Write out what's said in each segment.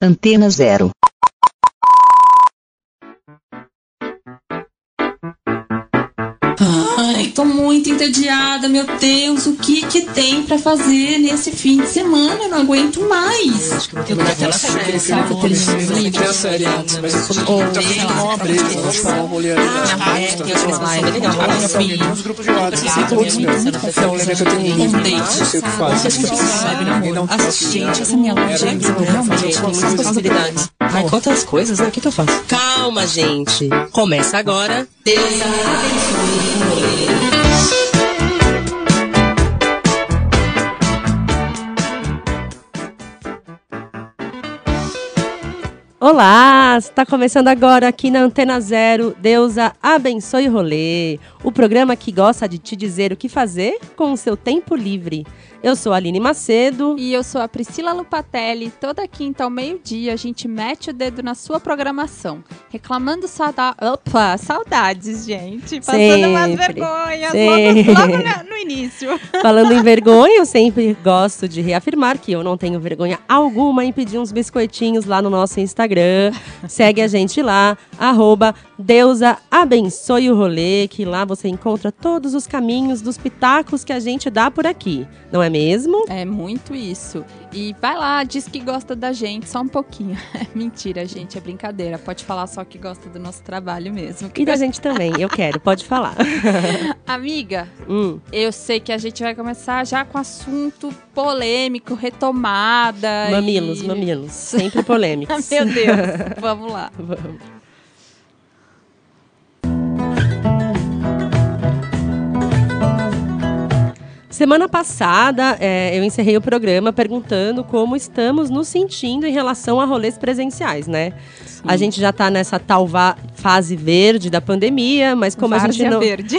Antena Zero. Tô muito entediada, meu Deus, o que que tem pra fazer nesse fim de semana? Eu não aguento mais. Eu acho que eu vou aquela série, sabe? Eu a série antes, mas eu muito breja, eu um né? legal, grupos de WhatsApp, todos. Então, lembra que eu tenho um Um date. não sei o que faz. Ninguém não Ah, gente, essa minha loja é realmente muitas possibilidades. Ai, quantas coisas, né? O que, que eu faço? Calma, gente. Começa agora. Deus abençoe Olá, está começando agora aqui na Antena Zero, Deusa Abençoe o Rolê, o programa que gosta de te dizer o que fazer com o seu tempo livre. Eu sou a Aline Macedo. E eu sou a Priscila Lupatelli. Toda quinta ao meio-dia a gente mete o dedo na sua programação. Reclamando sauda... Opa, saudades, gente. Passando umas Sempre. vergonhas Sempre. logo, logo no início. Falando em vergonha, eu sempre gosto de reafirmar que eu não tenho vergonha alguma em pedir uns biscoitinhos lá no nosso Instagram. Segue a gente lá, arroba Deusa Abençoe o Rolê, que lá você encontra todos os caminhos dos pitacos que a gente dá por aqui. Não é mesmo? É muito isso. E vai lá, diz que gosta da gente, só um pouquinho. É mentira, gente, é brincadeira. Pode falar só que gosta do nosso trabalho mesmo. E da gente também, eu quero, pode falar. Amiga, Hum, eu sei que a gente vai começar já com assunto polêmico, retomada. mamilos, e... mamilos, sempre polêmicos. Meu Deus, vamos lá. Vamos. Semana passada, é, eu encerrei o programa perguntando como estamos nos sentindo em relação a rolês presenciais, né? A gente já tá nessa tal fase verde da pandemia, mas como a gente Várzea não. verde.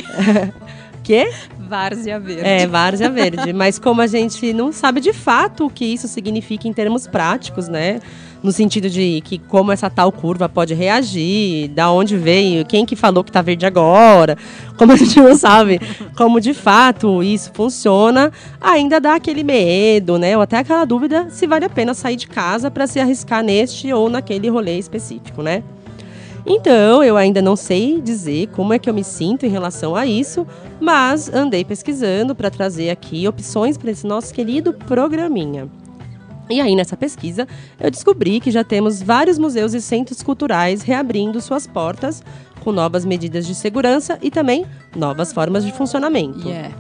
Quê? Várzea verde. É, várzea verde. Mas como a gente não sabe de fato o que isso significa em termos práticos, né? No sentido de que como essa tal curva pode reagir, da onde veio, quem que falou que tá verde agora, como a gente não sabe como de fato isso funciona, ainda dá aquele medo, né? Ou até aquela dúvida se vale a pena sair de casa para se arriscar neste ou naquele rolê específico, né? Então, eu ainda não sei dizer como é que eu me sinto em relação a isso, mas andei pesquisando para trazer aqui opções para esse nosso querido programinha. E aí, nessa pesquisa, eu descobri que já temos vários museus e centros culturais reabrindo suas portas com novas medidas de segurança e também novas formas de funcionamento. Yeah.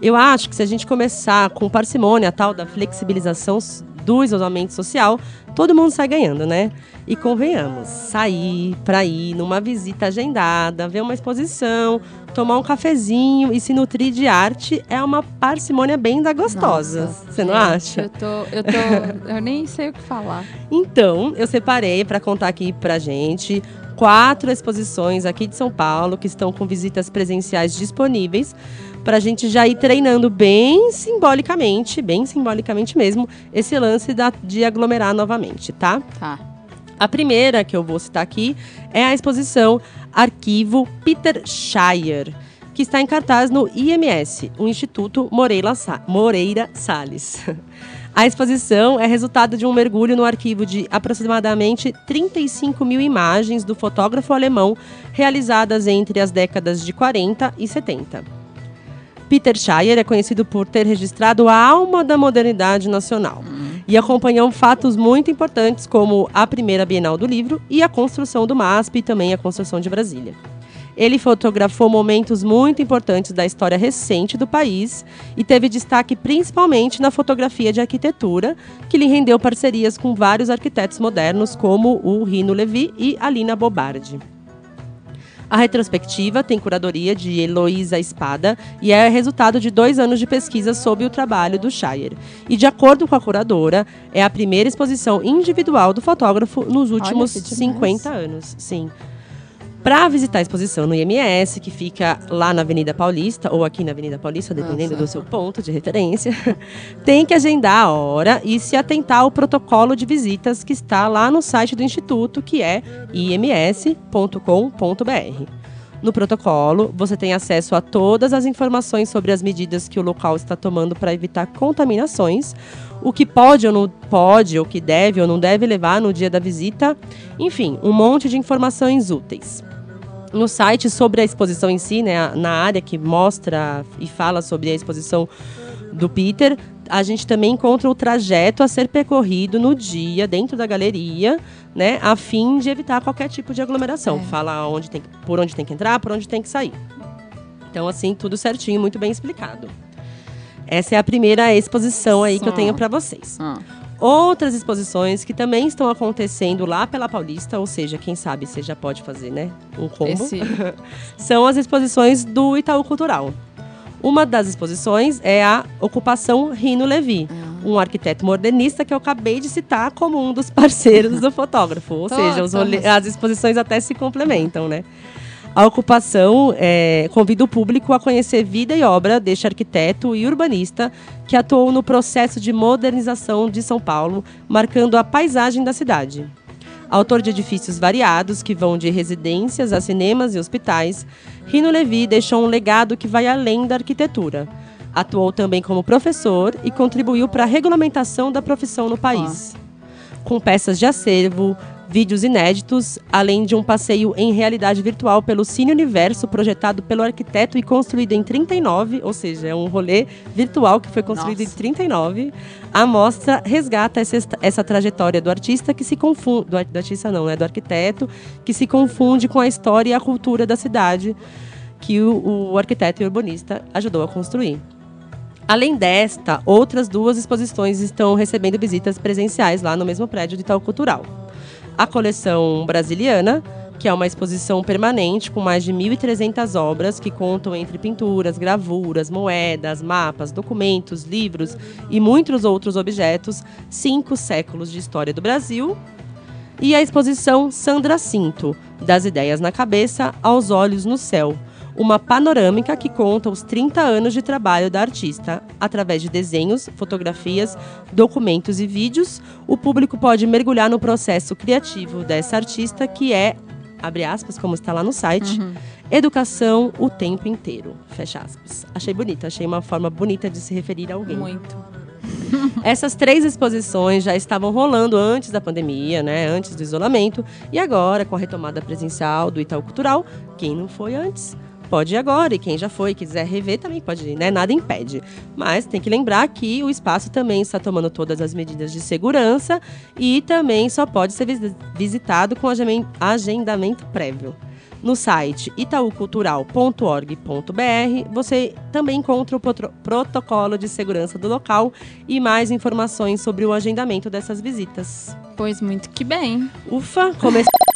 Eu acho que se a gente começar com parcimônia, a tal da flexibilização s- do isolamento social, todo mundo sai ganhando, né? E convenhamos, sair para ir numa visita agendada, ver uma exposição, tomar um cafezinho e se nutrir de arte é uma parcimônia bem da gostosa. Nossa, Você não gente, acha? Eu tô, eu tô, eu nem sei o que falar. Então, eu separei para contar aqui pra gente quatro exposições aqui de São Paulo que estão com visitas presenciais disponíveis para a gente já ir treinando bem simbolicamente, bem simbolicamente mesmo, esse lance da- de aglomerar novamente, tá? Tá. A primeira que eu vou citar aqui é a exposição Arquivo Peter Shire, que está em cartaz no IMS, o Instituto Moreira, Sa- Moreira Salles. A exposição é resultado de um mergulho no arquivo de aproximadamente 35 mil imagens do fotógrafo alemão realizadas entre as décadas de 40 e 70. Peter Shire é conhecido por ter registrado a alma da modernidade nacional e acompanhou fatos muito importantes como a primeira Bienal do Livro e a construção do MASP e também a construção de Brasília. Ele fotografou momentos muito importantes da história recente do país e teve destaque principalmente na fotografia de arquitetura, que lhe rendeu parcerias com vários arquitetos modernos como o Rino Levi e Alina Bobardi. A retrospectiva tem curadoria de Heloísa Espada e é resultado de dois anos de pesquisa sobre o trabalho do Shire. E, de acordo com a curadora, é a primeira exposição individual do fotógrafo nos últimos que demais. 50 anos. Sim. Para visitar a exposição no IMS, que fica lá na Avenida Paulista, ou aqui na Avenida Paulista, dependendo Nossa. do seu ponto de referência, tem que agendar a hora e se atentar ao protocolo de visitas que está lá no site do Instituto, que é ims.com.br. No protocolo, você tem acesso a todas as informações sobre as medidas que o local está tomando para evitar contaminações, o que pode ou não pode, ou que deve ou não deve levar no dia da visita, enfim, um monte de informações úteis. No site sobre a exposição em si, né, na área que mostra e fala sobre a exposição do Peter, a gente também encontra o trajeto a ser percorrido no dia dentro da galeria, né, a fim de evitar qualquer tipo de aglomeração. É. Fala onde tem, por onde tem que entrar, por onde tem que sair. Então, assim, tudo certinho, muito bem explicado. Essa é a primeira exposição aí que eu tenho para vocês. Ah, Outras exposições que também estão acontecendo lá pela Paulista, ou seja, quem sabe você já pode fazer, né? Um combo esse, são as exposições do Itaú Cultural. Uma das exposições é a Ocupação Rino Levi, um arquiteto modernista que eu acabei de citar como um dos parceiros do fotógrafo. Ou seja, rolê- as exposições até se complementam, né? A ocupação é, convida o público a conhecer vida e obra deste arquiteto e urbanista que atuou no processo de modernização de São Paulo, marcando a paisagem da cidade. Autor de edifícios variados que vão de residências a cinemas e hospitais, Rino Levi deixou um legado que vai além da arquitetura. Atuou também como professor e contribuiu para a regulamentação da profissão no país. Com peças de acervo, vídeos inéditos, além de um passeio em realidade virtual pelo Cine Universo, projetado pelo arquiteto e construído em 39, ou seja, é um rolê virtual que foi construído Nossa. em 39. A mostra resgata essa, essa trajetória do artista que se confunde. Do, do artista não, né? Do arquiteto, que se confunde com a história e a cultura da cidade que o, o arquiteto e urbanista ajudou a construir. Além desta, outras duas exposições estão recebendo visitas presenciais lá no mesmo prédio do Itaú Cultural. A coleção brasiliana, que é uma exposição permanente com mais de 1.300 obras que contam entre pinturas, gravuras, moedas, mapas, documentos, livros e muitos outros objetos, cinco séculos de história do Brasil. E a exposição Sandra Cinto, das ideias na cabeça aos olhos no céu, uma panorâmica que conta os 30 anos de trabalho da artista. Através de desenhos, fotografias, documentos e vídeos, o público pode mergulhar no processo criativo dessa artista que é, abre aspas, como está lá no site, educação o tempo inteiro. Fecha aspas. Achei bonito, achei uma forma bonita de se referir a alguém. muito. Essas três exposições já estavam rolando antes da pandemia, né? Antes do isolamento. E agora, com a retomada presencial do Itaú Cultural, quem não foi antes pode ir agora. E quem já foi e quiser rever também pode ir, né? Nada impede. Mas tem que lembrar que o espaço também está tomando todas as medidas de segurança e também só pode ser vis- visitado com agen- agendamento prévio. No site itaucultural.org.br você também encontra o protocolo de segurança do local e mais informações sobre o agendamento dessas visitas. Pois muito que bem. Ufa, come...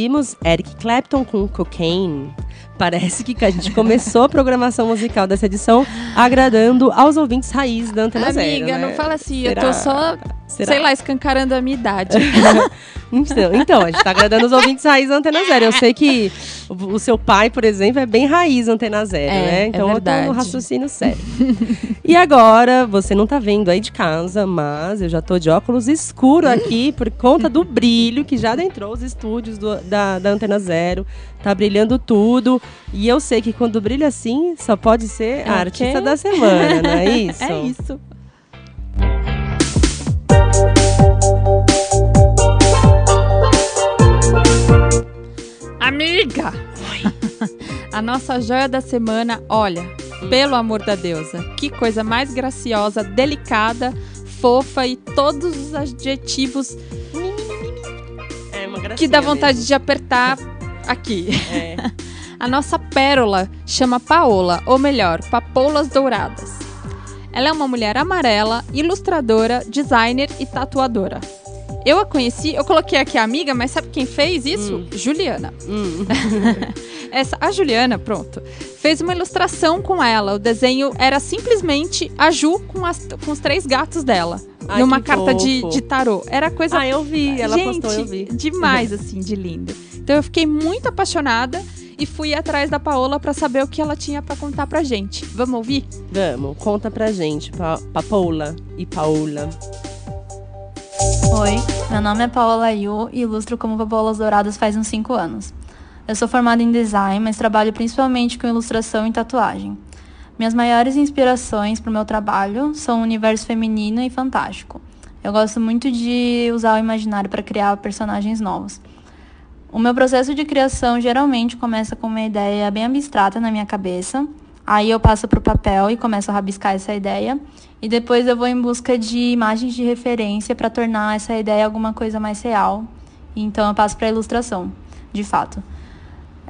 Ouvimos Eric Clapton com Cocaine. Parece que a gente começou a programação musical dessa edição agradando aos ouvintes raiz da Antena Zero, Amiga, né? não fala assim, Será? eu tô só, Será? sei lá, escancarando a minha idade. Então, então, a gente tá agradando os ouvintes raiz Antena Zero. Eu sei que o, seu pai, por exemplo, é bem raiz Antena Zero, É, né? é Então eu tô raciocínio sério. e agora, você não tá vendo aí de casa, mas eu já tô de óculos escuro aqui por conta do brilho que já adentrou os estúdios do- da, da Antena Zero. Tá brilhando tudo. E eu sei que quando brilha assim, só pode ser É a artista da semana, não é isso? É isso. Amiga! A nossa joia da semana, olha, pelo amor da deusa, que coisa mais graciosa, delicada, fofa e todos os adjetivos É uma que dá vontade de apertar aqui. mesmo. É. A nossa pérola chama Paola, ou melhor, Papoulas Douradas. Ela é uma mulher amarela, ilustradora, designer e tatuadora. Eu a conheci, eu coloquei aqui a amiga, mas sabe quem fez isso? Juliana. Hum. Essa, a Juliana, pronto, fez uma ilustração com ela. O desenho era simplesmente a Ju com, as- com os três gatos dela. Ai, numa carta de, de tarô. Era coisa Ah, eu vi. Ela Gente, postou, eu vi. demais, assim, de lindo. Então eu fiquei muito apaixonada e fui atrás da Paola pra saber o que ela tinha pra contar pra gente. Vamos ouvir? Vamos, conta pra gente, pa Papoula e Paola. Oi, meu nome é Paola Yu e ilustro como Papolas Douradas faz uns 5 anos. Eu sou formada em design, mas trabalho principalmente com ilustração e tatuagem. Minhas maiores inspirações para o meu trabalho são o universo feminino e fantástico. Eu gosto muito de usar o imaginário para criar personagens novos. O meu processo de criação geralmente começa com uma ideia bem abstrata na minha cabeça. Aí eu passo para o papel e começo a rabiscar essa ideia. E depois eu vou em busca de imagens de referência para tornar essa ideia alguma coisa mais real. Então eu passo para a ilustração, de fato.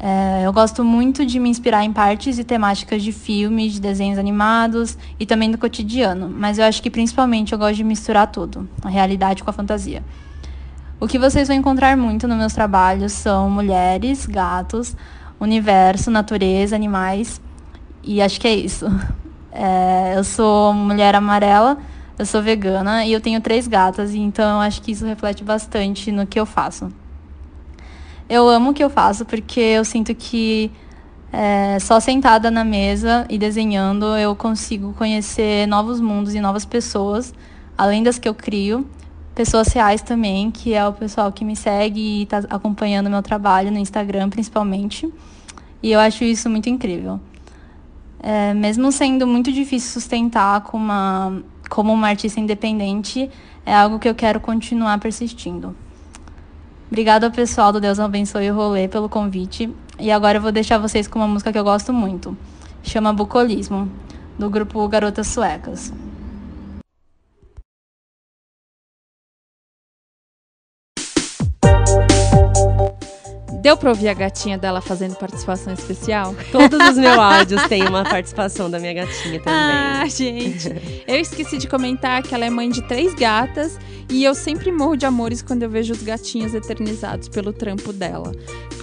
É, eu gosto muito de me inspirar em partes e temáticas de filmes, de desenhos animados e também do cotidiano, mas eu acho que principalmente eu gosto de misturar tudo, a realidade com a fantasia. O que vocês vão encontrar muito nos meus trabalhos são mulheres, gatos, universo, natureza, animais e acho que é isso. É, eu sou mulher amarela, eu sou vegana e eu tenho três gatas, então eu acho que isso reflete bastante no que eu faço. Eu amo o que eu faço porque eu sinto que é, só sentada na mesa e desenhando eu consigo conhecer novos mundos e novas pessoas, além das que eu crio. Pessoas reais também, que é o pessoal que me segue e está acompanhando meu trabalho no Instagram, principalmente. E eu acho isso muito incrível. É, mesmo sendo muito difícil sustentar como uma, como uma artista independente, é algo que eu quero continuar persistindo. Obrigada ao pessoal do Deus Abençoe o Rolê pelo convite. E agora eu vou deixar vocês com uma música que eu gosto muito. Chama Bucolismo, do grupo Garotas Suecas. Deu pra ouvir a gatinha dela fazendo participação especial? Todos os meus áudios têm uma participação da minha gatinha também. Ah, gente. Eu esqueci de comentar que ela é mãe de três gatas e eu sempre morro de amores quando eu vejo os gatinhos eternizados pelo trampo dela.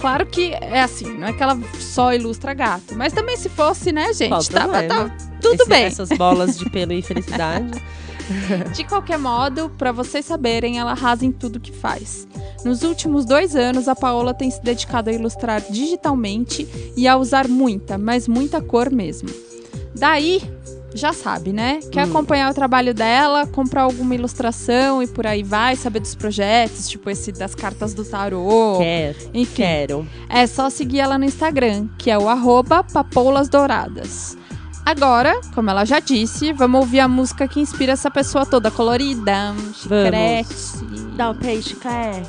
Claro que é assim, não é que ela só ilustra gato, mas também se fosse, né, gente? Problema? tava tudo Esse- bem. Essas bolas de pelo e felicidade. De qualquer modo, pra vocês saberem, ela arrasa em tudo que faz. Nos últimos dois anos, a Paola tem se dedicado a ilustrar digitalmente e a usar muita, mas muita cor mesmo. Daí, já sabe, né? Quer Hum. acompanhar o trabalho dela, comprar alguma ilustração e por aí vai, saber dos projetos, tipo esse das cartas do tarô. Quero, Enfim, quero. é só seguir ela no Instagram, que é o arroba Papoulas Douradas. Agora, como ela já disse, vamos ouvir a música que inspira essa pessoa toda colorida, chiclete. Dá o peixe, quer.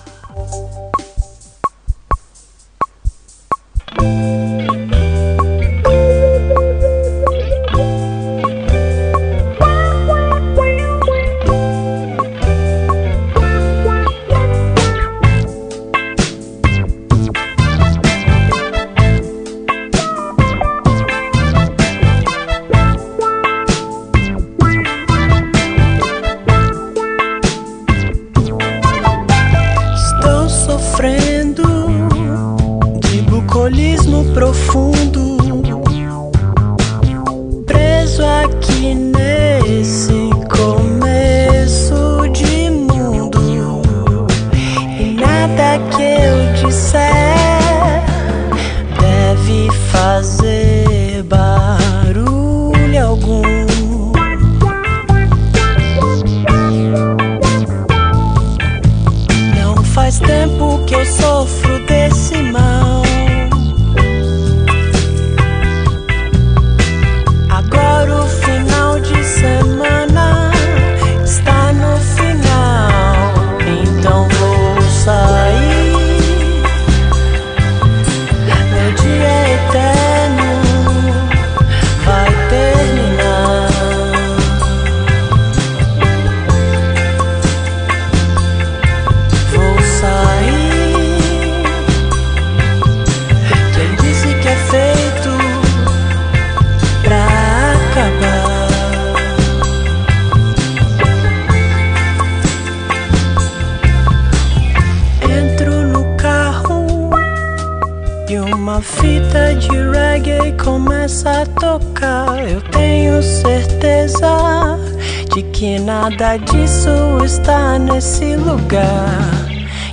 Nada disso está nesse lugar.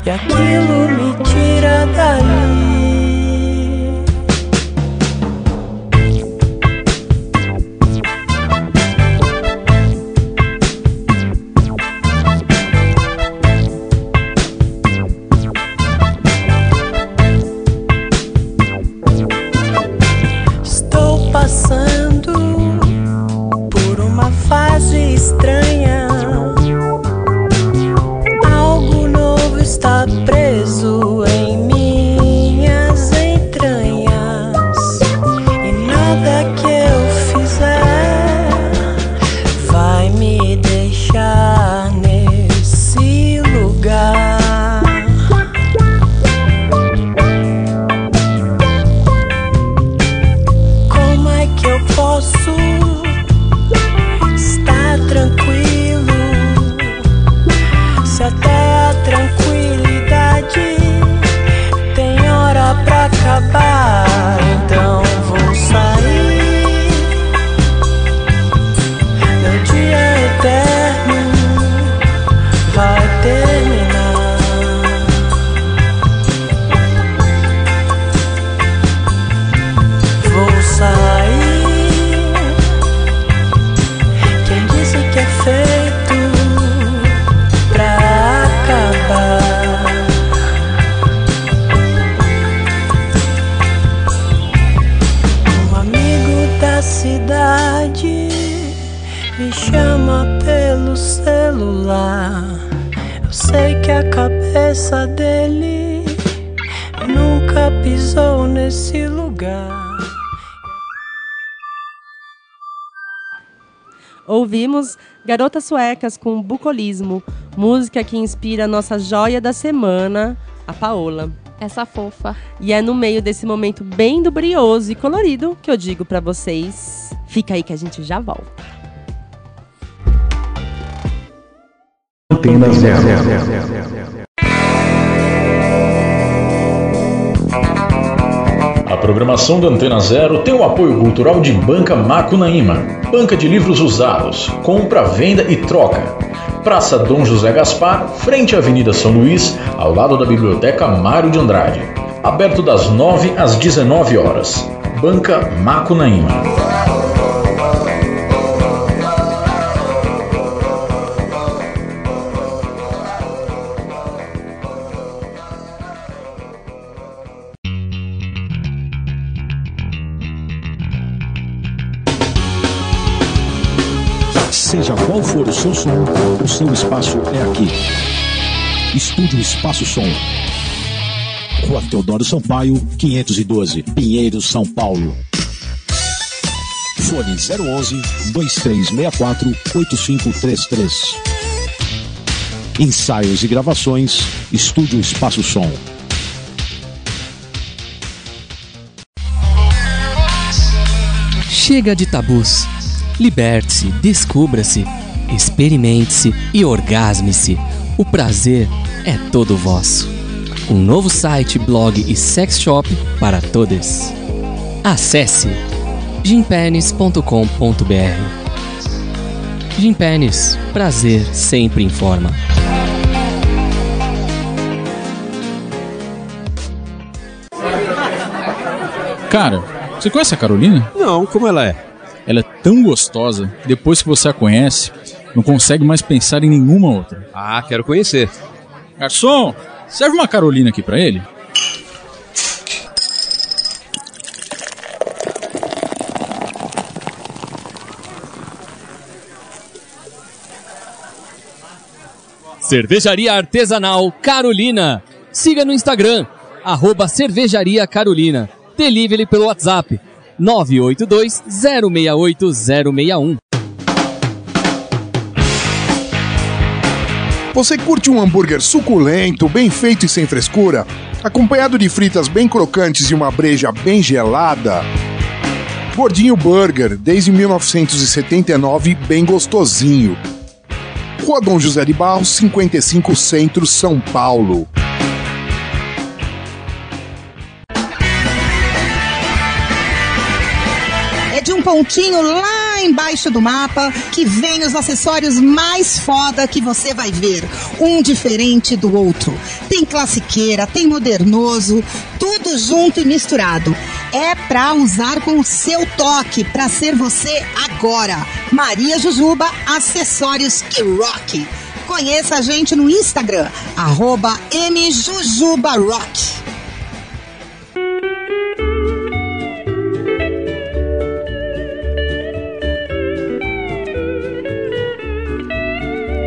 E aquilo me tira dali. Garotas Suecas com Bucolismo, música que inspira a nossa joia da semana, a Paola. Essa fofa. E é no meio desse momento bem dubrioso e colorido que eu digo pra vocês. Fica aí que a gente já volta. Antena Zero. A programação da Antena Zero tem o apoio cultural de Banca Macunaíma, banca de livros usados, compra, venda e troca. Praça Dom José Gaspar, frente à Avenida São Luís, ao lado da Biblioteca Mário de Andrade. Aberto das 9 às 19 horas. Banca Macunaíma. Seja qual for o seu som, o seu espaço é aqui. Estúdio Espaço Som. Rua Teodoro Sampaio, 512, Pinheiro, São Paulo. Fone 011 2364 8533. Ensaios e gravações, Estúdio Espaço Som. Chega de tabus. Liberte-se, descubra-se, experimente-se e orgasme-se. O prazer é todo vosso. um novo site, blog e sex shop para todos. Acesse gimpenes.com.br. Gimpenes, prazer sempre em forma. Cara, você conhece a Carolina? Não, como ela é? Ela é tão gostosa, depois que você a conhece, não consegue mais pensar em nenhuma outra. Ah, quero conhecer. Garçom, serve uma Carolina aqui pra ele. Cervejaria Artesanal Carolina. Siga no Instagram, arroba Cervejaria Carolina. Delivery pelo WhatsApp 982 068 061. Você curte um hambúrguer suculento, bem feito e sem frescura? Acompanhado de fritas bem crocantes e uma breja bem gelada? Gordinho Burger, desde 1979, bem gostosinho. Rua Dom José de Barros, 55 Centro, São Paulo. Pontinho lá embaixo do mapa que vem os acessórios mais foda que você vai ver. Um diferente do outro. Tem classiqueira, tem modernoso, tudo junto e misturado. É pra usar com o seu toque, pra ser você agora. Maria Jujuba, acessórios que rock. Conheça a gente no Instagram, arroba mjujubarock.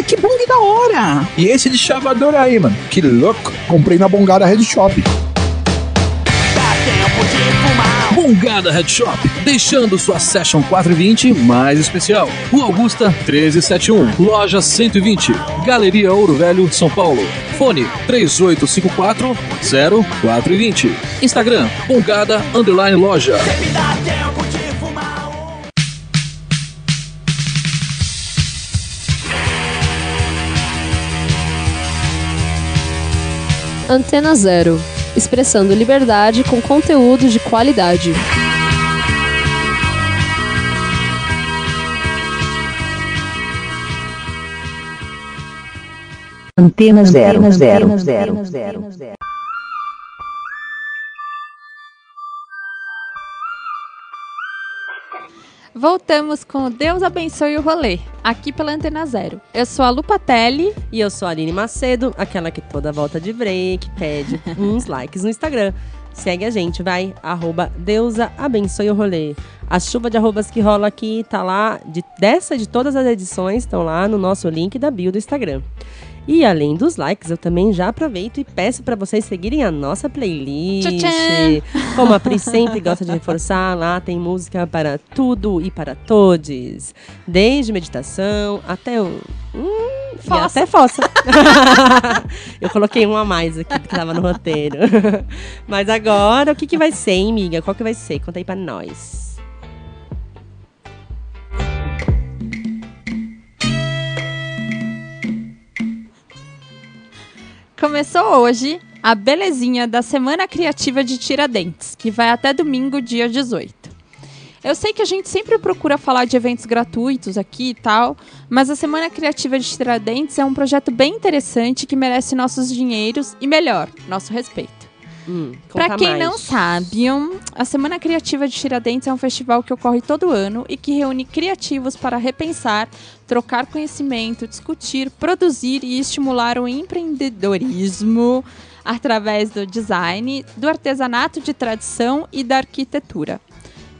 Cara, que bong da hora! E esse de chavador aí, mano? Que louco. Comprei na Bongada Red Shop. Bongada Head Shop, deixando sua Session 420 mais especial. Rua Augusta 1371, Loja 120, Galeria Ouro Velho, São Paulo. Fone 3854 0420. Instagram, Bongada Underline Loja. Antena Zero, expressando liberdade com conteúdo de qualidade. Antena zero, zero, zero, zero. Voltamos com o Deus Abençoe o Rolê, aqui pela Antena Zero. Eu sou a Lupatelli. E eu sou a Aline Macedo, aquela que toda volta de break pede uns likes no Instagram. Segue a gente, vai, arroba Deusa Abençoe o Rolê. A chuva de arrobas que rola aqui tá lá, de, dessa de todas as edições, estão lá no nosso link da bio do Instagram. E além dos likes, eu também já aproveito e peço para vocês seguirem a nossa playlist. Tchau, Como a Pri sempre gosta de reforçar, lá tem música para tudo e para todos. Desde meditação até um. Hum, Fossa. até fossa. eu coloquei um a mais aqui que tava no roteiro. Mas agora, o que, que vai ser, hein, amiga? Qual que vai ser? Conta aí pra nós. Começou hoje a belezinha da Semana Criativa de Tiradentes, que vai até domingo, dia 18. Eu sei que a gente sempre procura falar de eventos gratuitos aqui e tal, mas a Semana Criativa de Tiradentes é um projeto bem interessante que merece nossos dinheiros e, melhor, nosso respeito. Hum, conta quem mais. não sabe, a Semana Criativa de Tiradentes é um festival que ocorre todo ano e que reúne criativos para repensar, trocar conhecimento, discutir, produzir e estimular o empreendedorismo através do design, do artesanato de tradição e da arquitetura.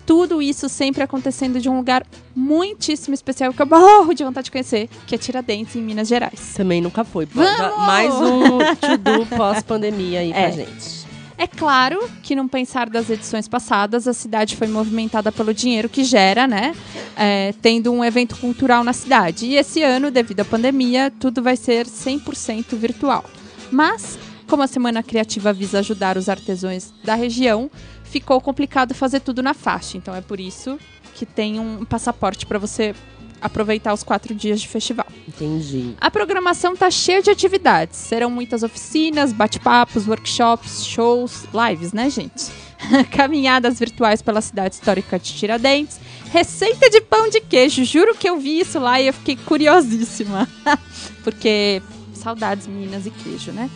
Tudo isso sempre acontecendo de um lugar muitíssimo especial que eu morro de vontade de conhecer, que é Tiradentes, em Minas Gerais. Também nunca foi. Vamos! Mais um to-do pós-pandemia aí pra É. gente. É claro que, num pensar das edições passadas, a cidade foi movimentada pelo dinheiro que gera, né? é, tendo um evento cultural na cidade. E esse ano, devido à pandemia, tudo vai ser 100% virtual. Mas, como a Semana Criativa visa ajudar os artesãos da região, ficou complicado fazer tudo na faixa. Então é por isso que tem um passaporte para você aproveitar os quatro dias de festival. Entendi. A programação tá cheia de atividades. Serão muitas oficinas, bate-papos, workshops, shows, lives, né, gente? Caminhadas virtuais pela cidade histórica de Tiradentes. Receita de pão de queijo. Juro que eu vi isso lá e eu fiquei curiosíssima. Porque saudades, meninas e queijo, né?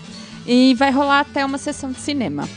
E vai rolar até uma sessão de cinema.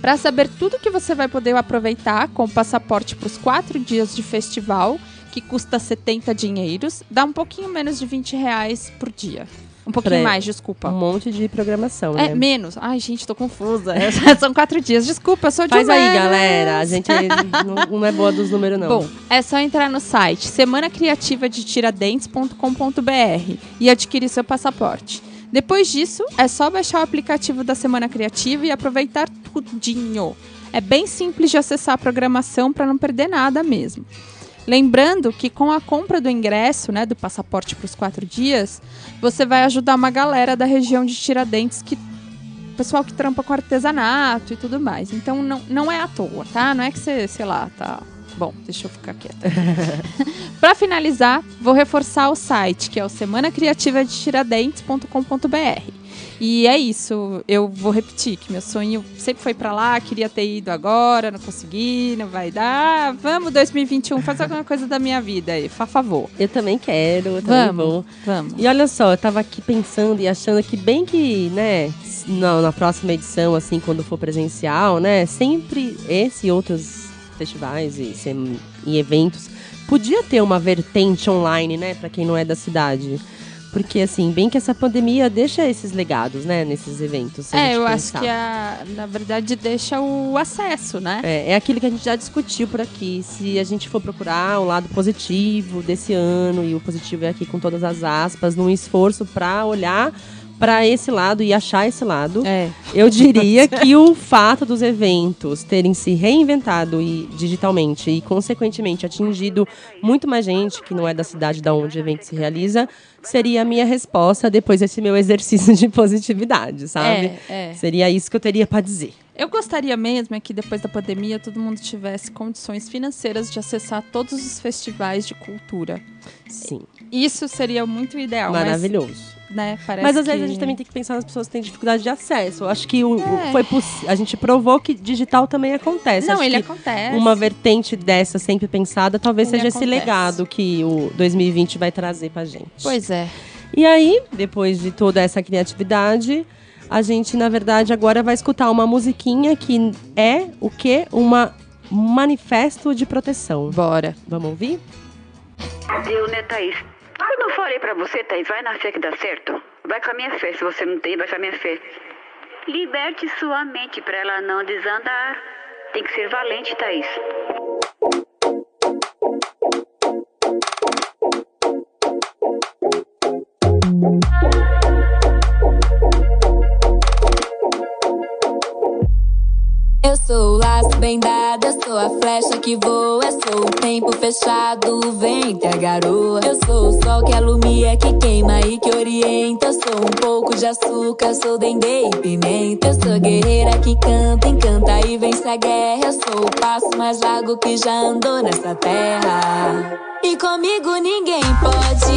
Para saber tudo que você vai poder aproveitar com o passaporte para os quatro dias de festival, que custa 70 dinheiros, dá um pouquinho menos de 20 reais por dia. Um pouquinho mais, desculpa. Um monte de programação, É, né? menos. Ai, gente, tô confusa. São quatro dias. Desculpa, sou de Faz aí, galera. A gente não, não é boa dos números, não. Bom, é só entrar no site semana criativa de tiradentes.com.br e adquirir seu passaporte. Depois disso, é só baixar o aplicativo da Semana Criativa e aproveitar tudinho. É bem simples de acessar a programação para não perder nada mesmo. Lembrando que com a compra do ingresso, né, do passaporte para os quatro dias, você vai ajudar uma galera da região de Tiradentes que pessoal que trampa com artesanato e tudo mais. Então não, não é à toa, tá? Não é que você, sei lá, tá. Bom, deixa eu ficar quieta. Para finalizar, vou reforçar o site, que é o semanacriativadetiradentes.com.br. E é isso, eu vou repetir que meu sonho sempre foi para lá, queria ter ido agora, não consegui, não vai dar. Vamos 2021, faz alguma coisa da minha vida aí, por favor. Eu também quero, eu também Vamos, vou. vamos. E olha só, eu tava aqui pensando e achando que bem que, né, na, na próxima edição, assim, quando for presencial, né, sempre esse e outros festivais e, e eventos, podia ter uma vertente online, né, pra quem não é da cidade. Porque, assim, bem que essa pandemia deixa esses legados, né, nesses eventos. É, eu acho pensar. que a, na verdade deixa o acesso, né? É, é aquilo que a gente já discutiu por aqui. Se a gente for procurar o lado positivo desse ano, e o positivo é aqui com todas as aspas, num esforço para olhar para esse lado e achar esse lado, É. eu diria que o fato dos eventos terem se reinventado e digitalmente e consequentemente atingido muito mais gente que não é da cidade da onde o evento se realiza, seria a minha resposta depois desse meu exercício de positividade, sabe? É, é. Seria isso que eu teria para dizer. Eu gostaria mesmo é que depois da pandemia todo mundo tivesse condições financeiras de acessar todos os festivais de cultura. Sim. Isso seria muito ideal. mas, Maravilhoso. né, parece Mas às vezes que- a gente também tem que pensar nas pessoas que têm dificuldade de acesso. Eu acho que o, o- É. foi a gente provou que digital também acontece. Não, Acho ele que acontece. Uma vertente dessa sempre pensada, talvez Ele seja esse acontece. legado que o 2020 vai trazer pra gente. Pois é. E aí, depois de toda essa criatividade, a gente, na verdade, agora vai escutar uma musiquinha que é o quê? Uma um manifesto de proteção. Bora. Vamos ouvir? Deu, né, Eu não falei pra você, Thaís, vai na fé que dá certo. Vai com a minha fé, se você não tem, vai com a minha fé. Liberte sua mente pra ela não desandar. Tem que ser valente, Thaís. Eu sou o laço bem dado, eu sou a flecha que voa, eu sou o tempo fechado, e a garoa. Eu sou o sol que alumia, que queima e que orienta. Eu sou um pouco de açúcar, sou dendê e pimenta. Eu sou guerreira que canta, encanta e vence a guerra. Eu sou o passo mais largo que já andou nessa terra. E comigo ninguém pode,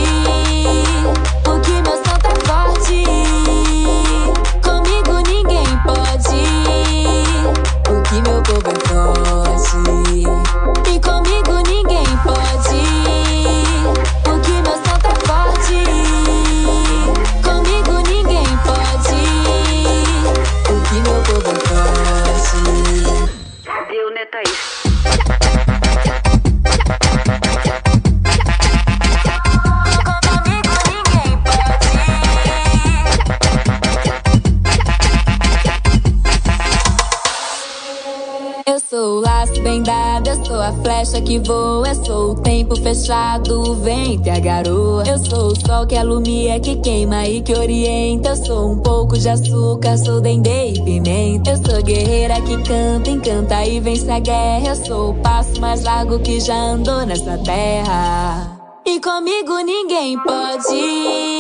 sou a flecha que voa, eu sou o tempo fechado, vento e a garoa. Eu sou o sol que alumia, que queima e que orienta. Eu sou um pouco de açúcar, sou dendê e pimenta. Eu sou guerreira que canta, encanta e vence a guerra. Eu sou o passo mais largo que já andou nessa terra. E comigo ninguém pode,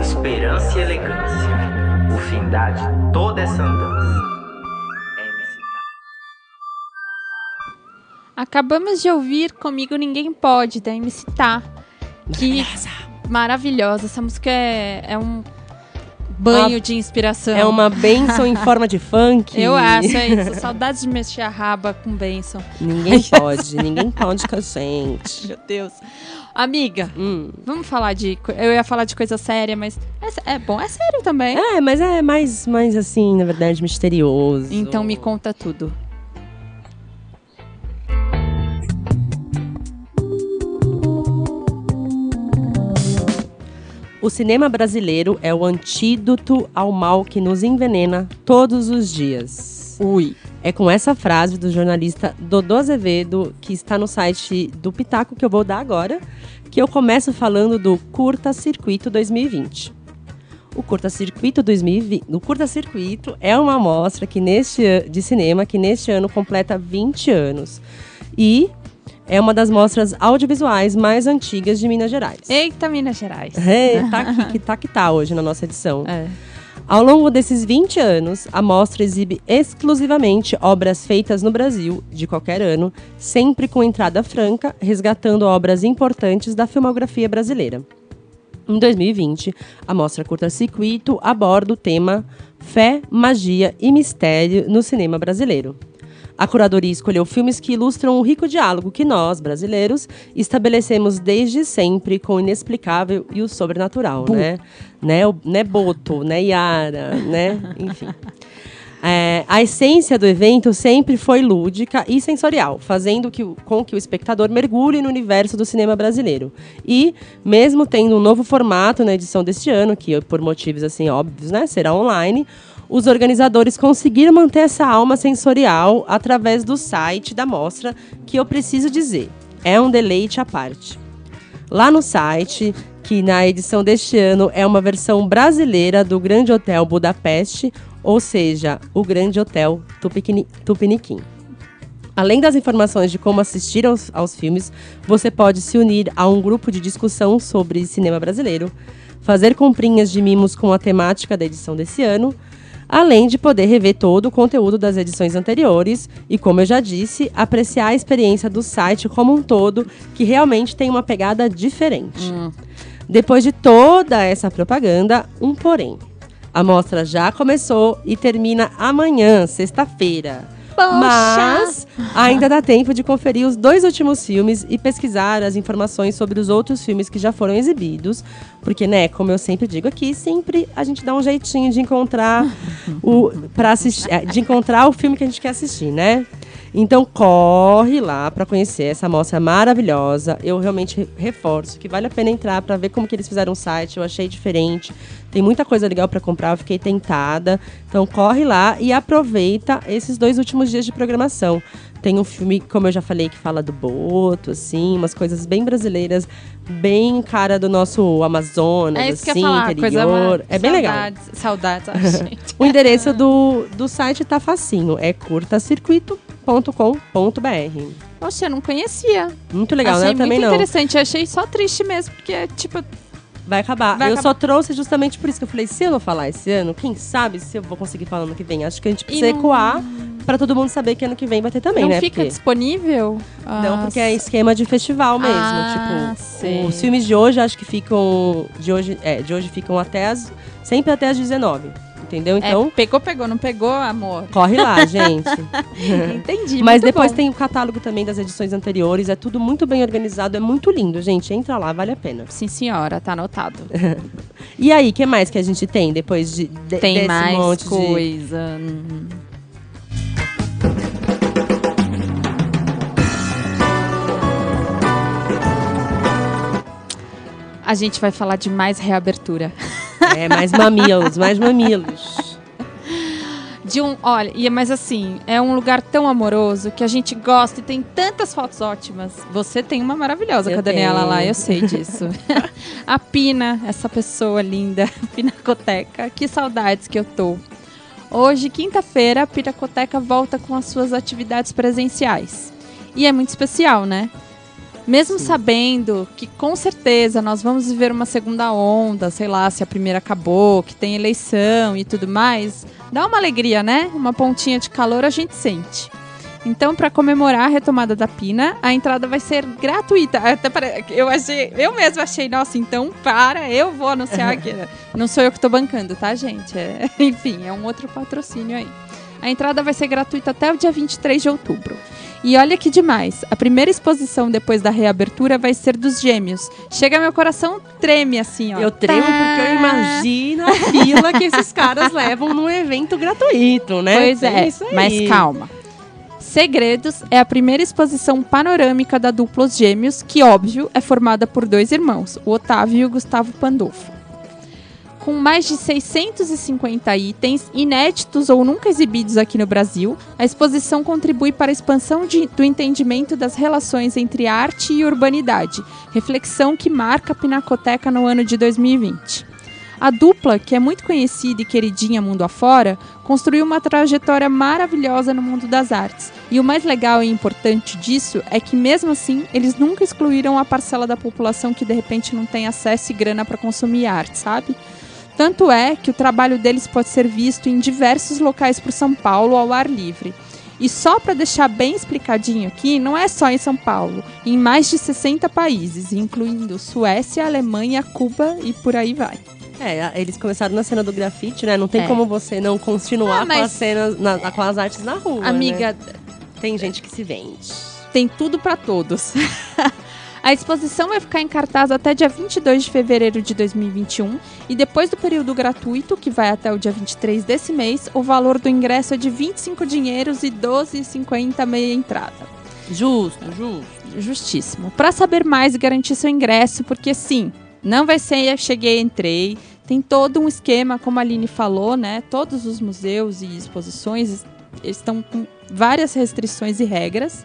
esperança e elegância, o findar de toda essa andança. Acabamos de ouvir Comigo Ninguém Pode, da MC Tá. Que maravilhosa. Essa música é, é um banho Uma- de inspiração. É uma benção em forma de funk. Eu acho, é isso. Saudades de mexer a raba com benção. Ninguém pode, ninguém pode com a gente. Meu Deus. Amiga, Hum. vamos falar de. Eu ia falar de coisa séria, mas é, é bom, é sério também. É, mas é mais, mais assim, na verdade, misterioso. Então me conta tudo. O cinema brasileiro é o antídoto ao mal que nos envenena todos os dias. Ui. É com essa frase do jornalista Dodô Azevedo, que está no site do Pitaco, que eu vou dar agora, que eu começo falando do Curta Circuito 2020. O Curta Circuito 2020, o Curta Circuito é uma amostra que neste de cinema que neste ano completa 20 anos. E é uma das mostras audiovisuais mais antigas de Minas Gerais. Eita, Minas Gerais. É, tá aqui, que tá que tá hoje na nossa edição. É. Ao longo desses 20 anos, a mostra exibe exclusivamente obras feitas no Brasil, de qualquer ano, sempre com entrada franca, resgatando obras importantes da filmografia brasileira. Em 2020, a mostra curta-circuito aborda o tema Fé, Magia e Mistério no cinema brasileiro. A curadoria escolheu filmes que ilustram o rico diálogo que nós, brasileiros, estabelecemos desde sempre com o inexplicável e o sobrenatural, né? Né, o- né Boto, né Yara, né? Enfim. É, a essência do evento sempre foi lúdica e sensorial, fazendo que, com que o espectador mergulhe no universo do cinema brasileiro. E, mesmo tendo um novo formato na edição deste ano, que por motivos assim óbvios, né, será online, os organizadores conseguiram manter essa alma sensorial através do site da mostra, que eu preciso dizer, é um deleite à parte. Lá no site, que na edição deste ano é uma versão brasileira do Grande Hotel Budapeste, ou seja, o Grande Hotel Tupiniquim. Além das informações de como assistir aos, aos filmes, você pode se unir a um grupo de discussão sobre cinema brasileiro, fazer comprinhas de mimos com a temática da edição desse ano, além de poder rever todo o conteúdo das edições anteriores e, como eu já disse, apreciar a experiência do site como um todo, que realmente tem uma pegada diferente. Depois de toda essa propaganda, um porém. A mostra já começou e termina amanhã, sexta-feira. Mas ainda dá tempo de conferir os dois últimos filmes e pesquisar as informações sobre os outros filmes que já foram exibidos. Porque, né, como eu sempre digo aqui, sempre a gente dá um jeitinho de encontrar o para assistir, é, de encontrar o filme que a gente quer assistir, né? Então corre lá para conhecer essa amostra maravilhosa. Eu realmente re- reforço que vale a pena entrar para ver como que eles fizeram o site. Eu achei diferente. Tem muita coisa legal para comprar, eu fiquei tentada. Então corre lá e aproveita esses dois últimos dias de programação. Tem um filme, como eu já falei, que fala do boto, assim, umas coisas bem brasileiras, bem cara do nosso Amazonas, É assim, falar, interior. É bem legal. saudades, Saudades, gente. O endereço do, do site tá facinho, é curtacircuito.com.br. Poxa, eu não conhecia. Muito legal, achei né? Eu também muito não. interessante. Achei só triste mesmo, porque, tipo, Vai acabar. Vai eu acabar. só trouxe justamente por isso que eu falei, se eu não falar esse ano, quem sabe se eu vou conseguir falar ano que vem. Acho que a gente precisa não- ecoar pra todo mundo saber que ano que vem vai ter também, não né? fica Porque- disponível? Não, Ah, porque é esquema de festival mesmo. Ah, tipo, sei. os filmes de hoje acho que ficam. De hoje, é, de hoje ficam até as. Sempre até as 19. Entendeu? Então. É, pegou, pegou, não pegou, amor? Corre lá, gente. Entendi. Mas depois bom. tem o catálogo também das edições anteriores. É tudo muito bem organizado, é muito lindo, gente. Entra lá, vale a pena. Sim, senhora, tá anotado. E aí, o que mais que a gente tem depois de, de Tem desse mais monte de. coisa. Hum. A gente vai falar de mais reabertura. É, mais mamilos, mais mamilos. De um, olha, e- mas assim, é um lugar tão amoroso que a gente gosta e tem tantas fotos ótimas. Você tem uma maravilhosa Eu com a Daniela tenho. lá, eu sei disso. a Pina, essa pessoa linda, Pinacoteca, que saudades que eu tô. Hoje, quinta-feira, a Pinacoteca volta com as suas atividades presenciais. E é muito especial, né? Mesmo sabendo que com certeza nós vamos viver uma segunda onda, sei lá, se a primeira acabou, que tem eleição e tudo mais, dá uma alegria, né? Uma pontinha de calor a gente sente. Então, para comemorar a retomada da Pina, a entrada vai ser gratuita. Até pare- eu achei, eu mesmo achei, nossa, então para, eu vou anunciar que não sou eu que tô bancando, tá, gente? É- enfim, é um outro patrocínio aí. A entrada vai ser gratuita até o dia 23 de outubro. E olha que demais, a primeira exposição depois da reabertura vai ser dos gêmeos. Chega meu coração treme assim, ó. Eu tremo porque eu imagino a fila que esses caras levam num evento gratuito, né? Pois Tem é, isso aí. mas calma. Segredos é a primeira exposição panorâmica da dupla Os Gêmeos, que, óbvio, é formada por dois irmãos, o Otávio e o Gustavo Pandolfo. Com mais de 650 itens inéditos ou nunca exibidos aqui no Brasil, a exposição contribui para a expansão de- do entendimento das relações entre arte e urbanidade, reflexão que marca a Pinacoteca no ano de 2020. A dupla, que é muito conhecida e queridinha mundo afora, construiu uma trajetória maravilhosa no mundo das artes. E o mais legal e importante disso é que, mesmo assim, eles nunca excluíram a parcela da população que de repente não tem acesso e grana para consumir arte, sabe? Tanto é que o trabalho deles pode ser visto em diversos locais por São Paulo ao ar livre. E só para deixar bem explicadinho aqui, não é só em São Paulo, em mais de 60 países, incluindo Suécia, Alemanha, Cuba e por aí vai. É, eles começaram na cena do grafite, né? Não tem É. como você não continuar Ah, com as cenas, na- com as artes na rua. Amiga, né? Tem gente que se vende. tem tudo para todos. A exposição vai ficar em cartaz até dia 22 de fevereiro de 2021 e depois do período gratuito, que vai até o dia 23 desse mês, o valor do ingresso é de 25 dinheiros e 12,50 meia entrada. Justo, justo. Justíssimo. Para saber mais e garantir seu ingresso, porque sim, não vai ser cheguei, entrei. Tem todo um esquema, como a Aline falou, né? Todos os museus e exposições estão com várias restrições e regras.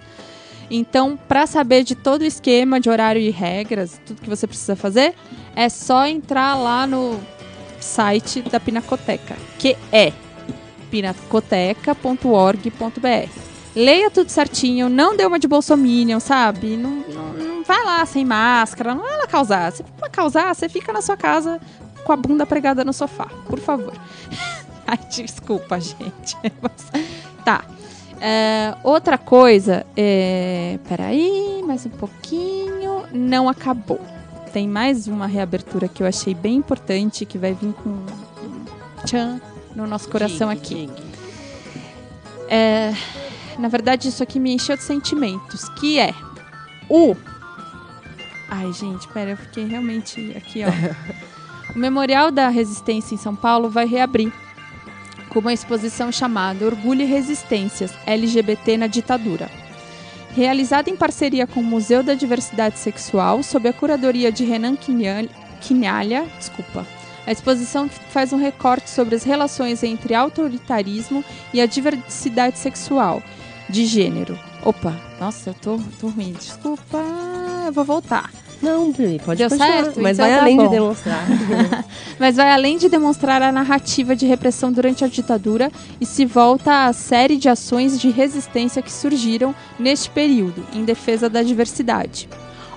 Então, para saber de todo o esquema de horário e regras, tudo que você precisa fazer, é só entrar lá no site da Pinacoteca, que é pinacoteca.org.br. Leia tudo certinho, não dê uma de bolsominion, sabe? Não, não, não vai lá sem máscara, não é lá causar. Se for causar, você fica na sua casa com a bunda pregada no sofá, por favor. Ai, desculpa, gente. Tá. É, outra coisa, é... peraí, mais um pouquinho. Não acabou. Tem mais uma reabertura que eu achei bem importante, que vai vir com um tchan no nosso coração aqui. É, na verdade, isso aqui me encheu de sentimentos, que é o... Ai, gente, pera, eu fiquei realmente aqui, ó. o Memorial da Resistência em São Paulo vai reabrir com uma exposição chamada Orgulho e Resistências LGBT na Ditadura. Realizada em parceria com o Museu da Diversidade Sexual, sob a curadoria de Renan Quinhalha, desculpa. A exposição faz um recorte sobre as relações entre autoritarismo e a diversidade sexual, de gênero. Opa, nossa, eu tô, tô ruim, desculpa, eu vou voltar. Não, Pri, pode Deu continuar, certo? mas Então vai tá além de bom. demonstrar. Mas vai além de demonstrar a narrativa de repressão durante a ditadura e se volta à série de ações de resistência que surgiram neste período, em defesa da diversidade.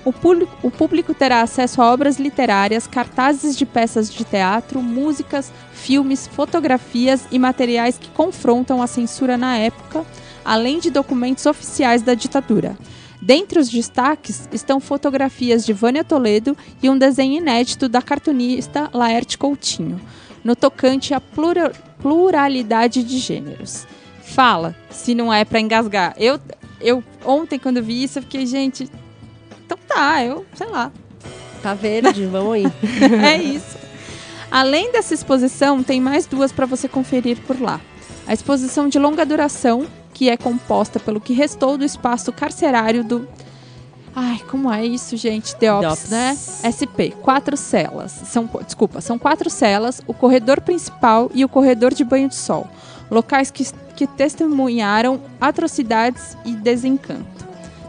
O público, o público terá acesso a obras literárias, cartazes de peças de teatro, músicas, filmes, fotografias e materiais que confrontam a censura na época, além de documentos oficiais da ditadura. Dentre os destaques estão fotografias de Vânia Toledo e um desenho inédito da cartunista Laerte Coutinho, no tocante à plura- pluralidade de gêneros. Fala, se não é pra engasgar. Eu, eu ontem, quando vi isso, eu fiquei, gente, então tá, eu sei lá. Tá verde, vamos aí. é isso. Além dessa exposição, tem mais duas para você conferir por lá. A exposição de longa duração, que é composta pelo que restou do espaço carcerário do. Ai, como é isso, gente? DEOPS, DEOPS. né? SP. Quatro celas. São, desculpa, são quatro celas, o corredor principal e o corredor de banho de sol. Locais que, que testemunharam atrocidades e desencanto.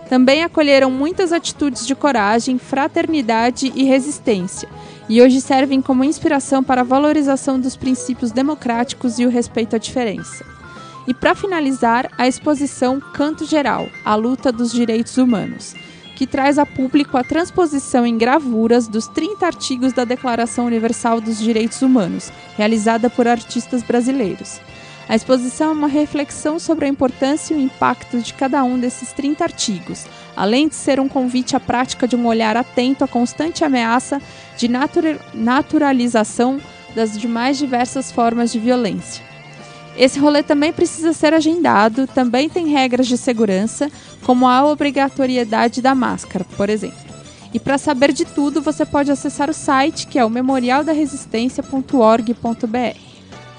Também acolheram muitas atitudes de coragem, fraternidade e resistência, e hoje servem como inspiração para a valorização dos princípios democráticos e o respeito à diferença. E para finalizar, a exposição Canto Geral A Luta dos Direitos Humanos, que traz a público a transposição em gravuras dos 30 artigos da Declaração Universal dos Direitos Humanos, realizada por artistas brasileiros. A exposição é uma reflexão sobre a importância e o impacto de cada um desses 30 artigos, além de ser um convite à prática de um olhar atento à constante ameaça de natura- naturalização das demais diversas formas de violência. Esse rolê também precisa ser agendado, também tem regras de segurança, como a obrigatoriedade da máscara, por exemplo. E para saber de tudo, você pode acessar o site que é o memorialdaresistência.org.br.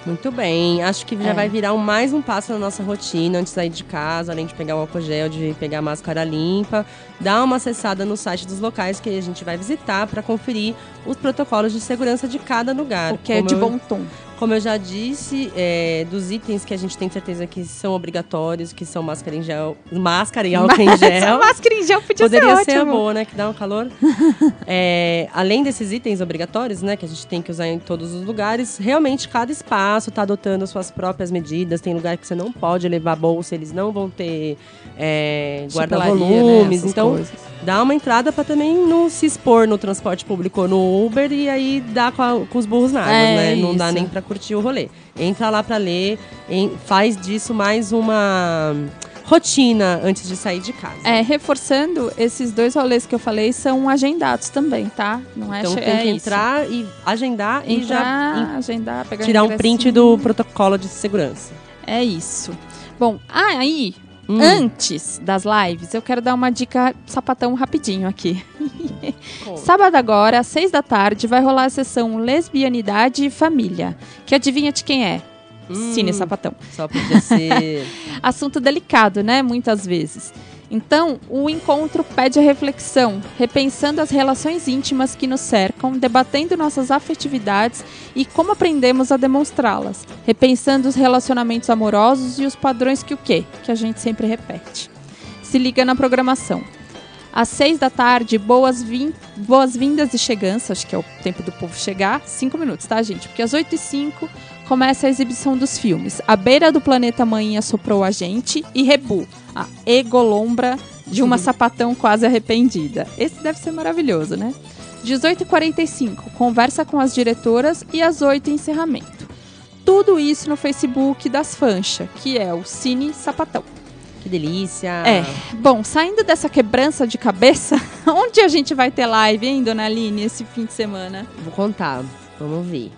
Muito bem, acho que já É. vai virar mais um passo na nossa rotina antes de sair de casa, além de pegar o álcool gel, de pegar a máscara limpa. Dá uma acessada no site dos locais que a gente vai visitar para conferir os protocolos de segurança de cada lugar. O que é de bom tom. Como eu já disse, é, dos itens que a gente tem certeza que são obrigatórios, que são máscara em gel, máscara e álcool em gel. máscara em gel podia Poderia ser ser a boa, né? Que dá um calor. É, além desses itens obrigatórios, né? Que a gente tem que usar em todos os lugares, realmente cada espaço está adotando suas próprias medidas. Tem lugar que você não pode levar bolsa, eles não vão ter é, guarda-volumes. né, então, coisas. dá uma entrada para também não se expor no transporte público ou no Uber e aí dá com, a- com os burros na água, É, né? Não dá isso. nem para curtir o rolê. Entra lá para ler, em- faz disso mais uma rotina antes de sair de casa. É, reforçando, esses dois rolês que eu falei são agendados também, tá? Não é Então tem é que isso. entrar e agendar e já Entrar, agendar, pegar tirar um print do protocolo de segurança. É isso. Bom, ah, aí, Hum. antes das lives, eu quero dar uma dica sapatão rapidinho aqui. Sábado agora, às seis da tarde, vai rolar a sessão Lesbianidade e Família. Que adivinha de quem é? Cine Sapatão. Só podia ser. Assunto delicado, né? Muitas vezes. Então, o encontro pede a reflexão, repensando as relações íntimas que nos cercam, debatendo nossas afetividades e como aprendemos a demonstrá-las, repensando os relacionamentos amorosos e os padrões que o quê? Que a gente sempre repete. Se liga na programação. Às seis da tarde, boas-vin- boas-vindas e chegança, acho que é o tempo do povo chegar, cinco minutos, tá, gente? Porque às oito e cinco começa a exibição dos filmes A Beira do Planeta Mãe Assoprou a Gente e Rebu, a egolombra de uma sapatão quase arrependida. Esse deve ser maravilhoso, né? 18h45, conversa com as diretoras e às 8 encerramento. Tudo isso no Facebook das Fancha, que é o Cine Sapatão. Que delícia! É. Bom, saindo dessa quebrança de cabeça, onde a gente vai ter live, hein, dona Aline, esse fim de semana? Vou contar. Vamos ver.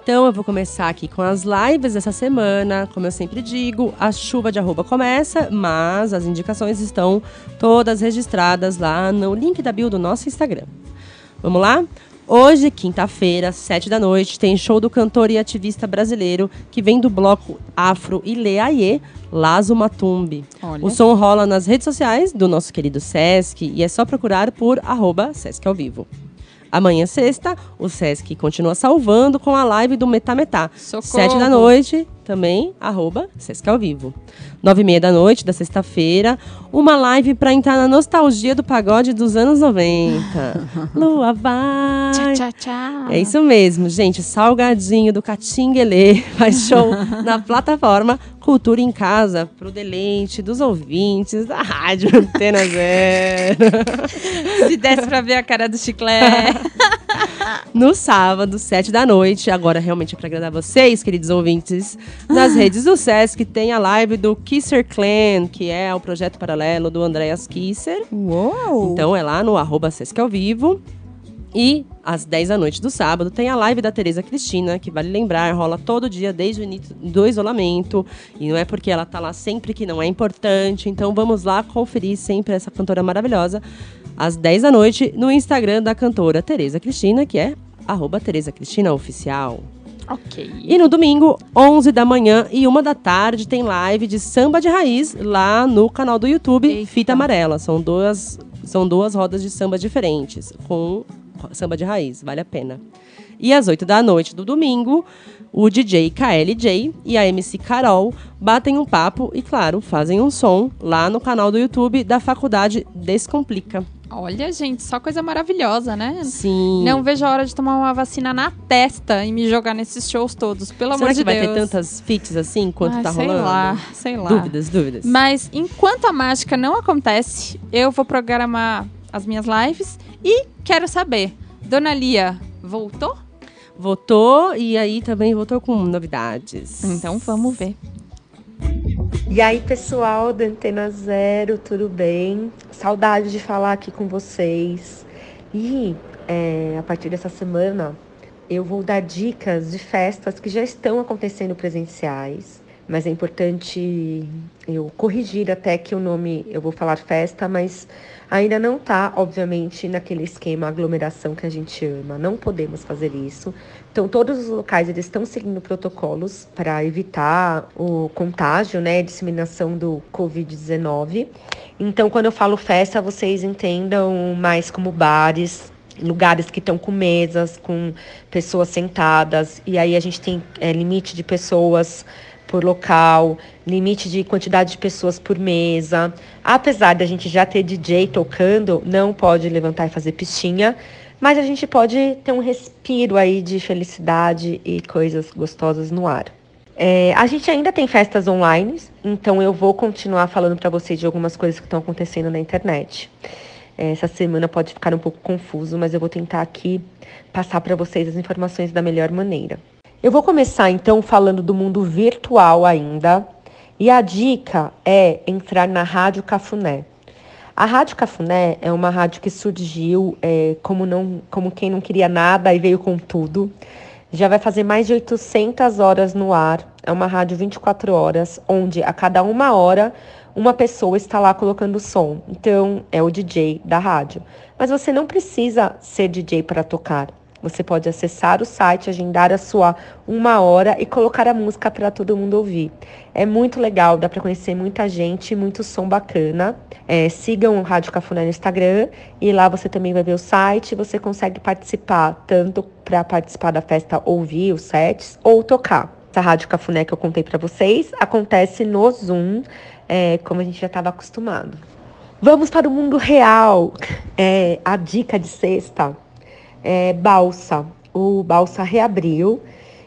Então eu vou começar aqui com as lives dessa semana. Como eu sempre digo, a chuva de arroba começa, mas as indicações estão todas registradas lá no link da bio do nosso Instagram. Vamos lá? Hoje, quinta-feira, sete da noite, tem show do cantor e ativista brasileiro que vem do bloco Afro Ileaie, Lazo Matumbi. Olha. O som rola nas redes sociais do nosso querido Sesc e é só procurar por arroba Sesc ao vivo. Amanhã, sexta, o Sesc continua salvando com a live do Metá Metá. Socorro. Sete da noite, também, arroba Sesc ao vivo. Nove e meia da noite da sexta-feira, uma live pra entrar na nostalgia do pagode dos anos 90. Lua vai. Tchau, tchau, tchau. É isso mesmo, gente. Salgadinho do Catinguelê faz show na plataforma Cultura em Casa, pro deleite dos ouvintes da Rádio Antena Zero. Se desse pra ver a cara do chiclete. no sábado, sete da noite. Agora, realmente, é para agradar vocês, queridos ouvintes, nas redes do Sesc tem a live do Kisser Clan, que é o projeto paralelo do Andreas Kisser. Uou! Então é lá no arroba Sesc ao vivo. E às 10 da noite do sábado tem a live da Tereza Cristina, que vale lembrar, rola todo dia desde o início do isolamento. E não é porque ela tá lá sempre que não é importante. Então vamos lá conferir sempre essa cantora maravilhosa às 10 da noite no Instagram da cantora Tereza Cristina, que é arroba Tereza Cristina Oficial. Ok. E no domingo, 11 da manhã e 1 da tarde, tem live de samba de raiz lá no canal do YouTube Fita Amarela. São duas, são duas rodas de samba diferentes, com samba de raiz, vale a pena. E às 8 da noite do domingo, o DJ KLJ e a MC Carol batem um papo e, claro, fazem um som lá no canal do YouTube da Faculdade Descomplica. Olha, gente, só coisa maravilhosa, né? Sim. Não vejo a hora de tomar uma vacina na testa e me jogar nesses shows todos, pelo Será amor que de vai Deus. ter tantas fits assim enquanto Ai, tá sei rolando? lá, sei lá. Dúvidas, dúvidas. Mas enquanto a mágica não acontece, eu vou programar as minhas lives e quero saber, Dona Lia voltou? Votou e aí também votou com novidades. Então vamos ver. E aí, pessoal da Antena Zero, tudo bem? Saudade de falar aqui com vocês. E é, a partir dessa semana, eu vou dar dicas de festas que já estão acontecendo presenciais. Mas é importante eu corrigir até que o nome, eu vou falar festa, mas ainda não tá, obviamente, naquele esquema aglomeração que a gente ama. Não podemos fazer isso. Então, todos os locais eles estão seguindo protocolos para evitar o contágio, né, disseminação do Covid-19. Então, quando eu falo festa, vocês entendam mais como bares, lugares que estão com mesas, com pessoas sentadas, e aí a gente tem é, limite de pessoas por local, limite de quantidade de pessoas por mesa. Apesar da gente já ter DJ tocando, não pode levantar e fazer pistinha, mas a gente pode ter um respiro aí de felicidade e coisas gostosas no ar. É, a gente ainda tem festas online, então eu vou continuar falando para vocês de algumas coisas que estão acontecendo na internet. É, Essa semana pode ficar um pouco confuso, mas eu vou tentar aqui passar para vocês as informações da melhor maneira. Eu vou começar então falando do mundo virtual ainda. E a dica é entrar na Rádio Cafuné. A Rádio Cafuné é uma rádio que surgiu é, como, não, como quem não queria nada e veio com tudo. Já vai fazer mais de 800 horas no ar. É uma rádio 24 horas, onde a cada uma hora uma pessoa está lá colocando som. Então, é o DJ da rádio. Mas você não precisa ser DJ para tocar. Você pode acessar o site, agendar a sua uma hora e colocar a música para todo mundo ouvir. É muito legal, dá para conhecer muita gente, muito som bacana. É, sigam o Rádio Cafuné no Instagram e lá você também vai ver o site. Você consegue participar tanto para participar da festa, ouvir os sets ou tocar. Essa Rádio Cafuné que eu contei para vocês acontece no Zoom, é, como a gente já estava acostumado. Vamos para o mundo real. É, a dica de sexta é Balsa. O Balsa reabriu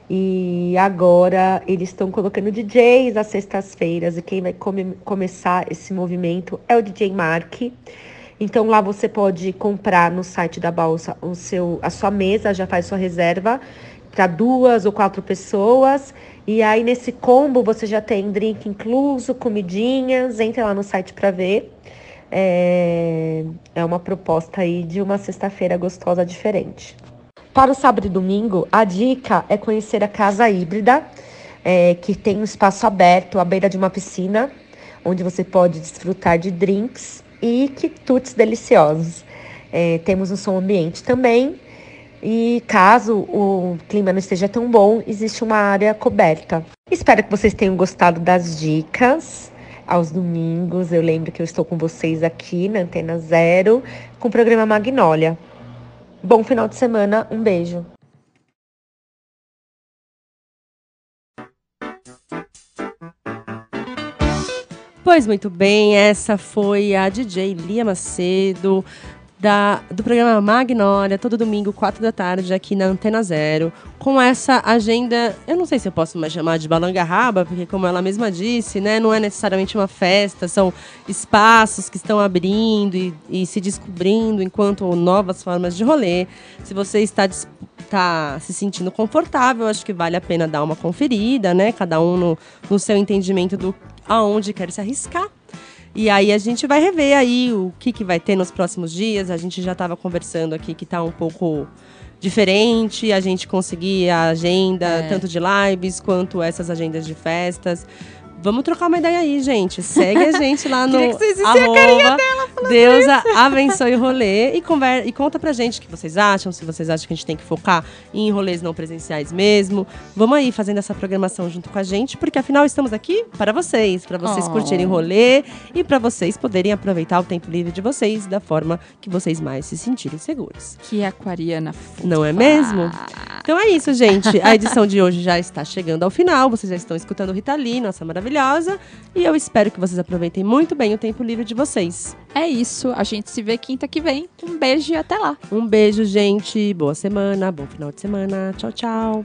e agora eles estão colocando DJs às sextas-feiras e quem vai come- começar esse movimento é o DJ Mark. Então lá você pode comprar no site da Balsa o seu, a sua mesa, já faz sua reserva para duas ou quatro pessoas. E aí nesse combo você já tem drink incluso, comidinhas, entre lá no site para ver. É, é uma proposta aí de uma sexta-feira gostosa diferente. Para o sábado e domingo, a dica é conhecer a Casa Híbrida, é, que tem um espaço aberto à beira de uma piscina, onde você pode desfrutar de drinks e quitutes deliciosos. É, temos um som ambiente também. E caso o clima não esteja tão bom, existe uma área coberta. Espero que vocês tenham gostado das dicas. Aos domingos, eu lembro que eu estou com vocês aqui na Antena Zero, com o programa Magnólia. Bom final de semana, um beijo. Pois muito bem, essa foi a DJ Lia Macedo, da, do programa Magnólia, todo domingo, 4 da tarde, aqui na Antena Zero, com essa agenda, eu não sei se eu posso mais chamar de balanga-raba, porque como ela mesma disse, né, não é necessariamente uma festa, são espaços que estão abrindo e, e se descobrindo enquanto novas formas de rolê. Se você está está se sentindo confortável, acho que vale a pena dar uma conferida, né? Cada um no, no seu entendimento do aonde quer se arriscar. E aí a gente vai rever aí o que, que vai ter nos próximos dias. A gente já estava conversando aqui que está um pouco diferente, a gente conseguir a agenda É. tanto de lives quanto essas agendas de festas. Vamos trocar uma ideia aí, gente. Segue a gente lá no Queria que vocês vissem a carinha arroba dela falando Deus a- abençoe o rolê e, conver e conta pra gente o que vocês acham, se vocês acham que a gente tem que focar em rolês não presenciais mesmo. Vamos aí fazendo essa programação junto com a gente, porque afinal estamos aqui para vocês, para vocês Oh. curtirem o rolê e para vocês poderem aproveitar o tempo livre de vocês da forma que vocês mais se sentirem seguros. Que aquariana fofa. Não é mesmo? Então é isso, gente. A edição de hoje já está chegando ao final. Vocês já estão escutando Rita Lee, nossa maravilhosa. E eu espero que vocês aproveitem muito bem o tempo livre de vocês. É isso. A gente se vê quinta que vem. Um beijo e até lá. Um beijo, gente. Boa semana, bom final de semana. Tchau, tchau.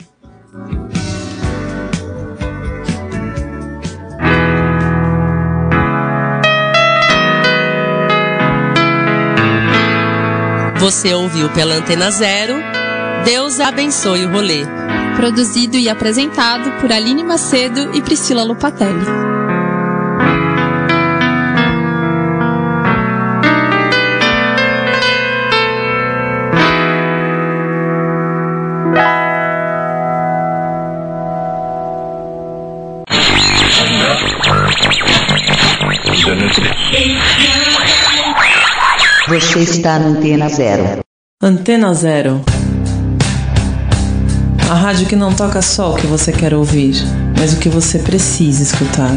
Você ouviu pela Antena Zero. Deus abençoe o rolê. Produzido e apresentado por Aline Macedo e Priscila Lupatelli. Você está na Antena Zero. Antena Zero. A rádio que não toca só o que você quer ouvir, mas o que você precisa escutar.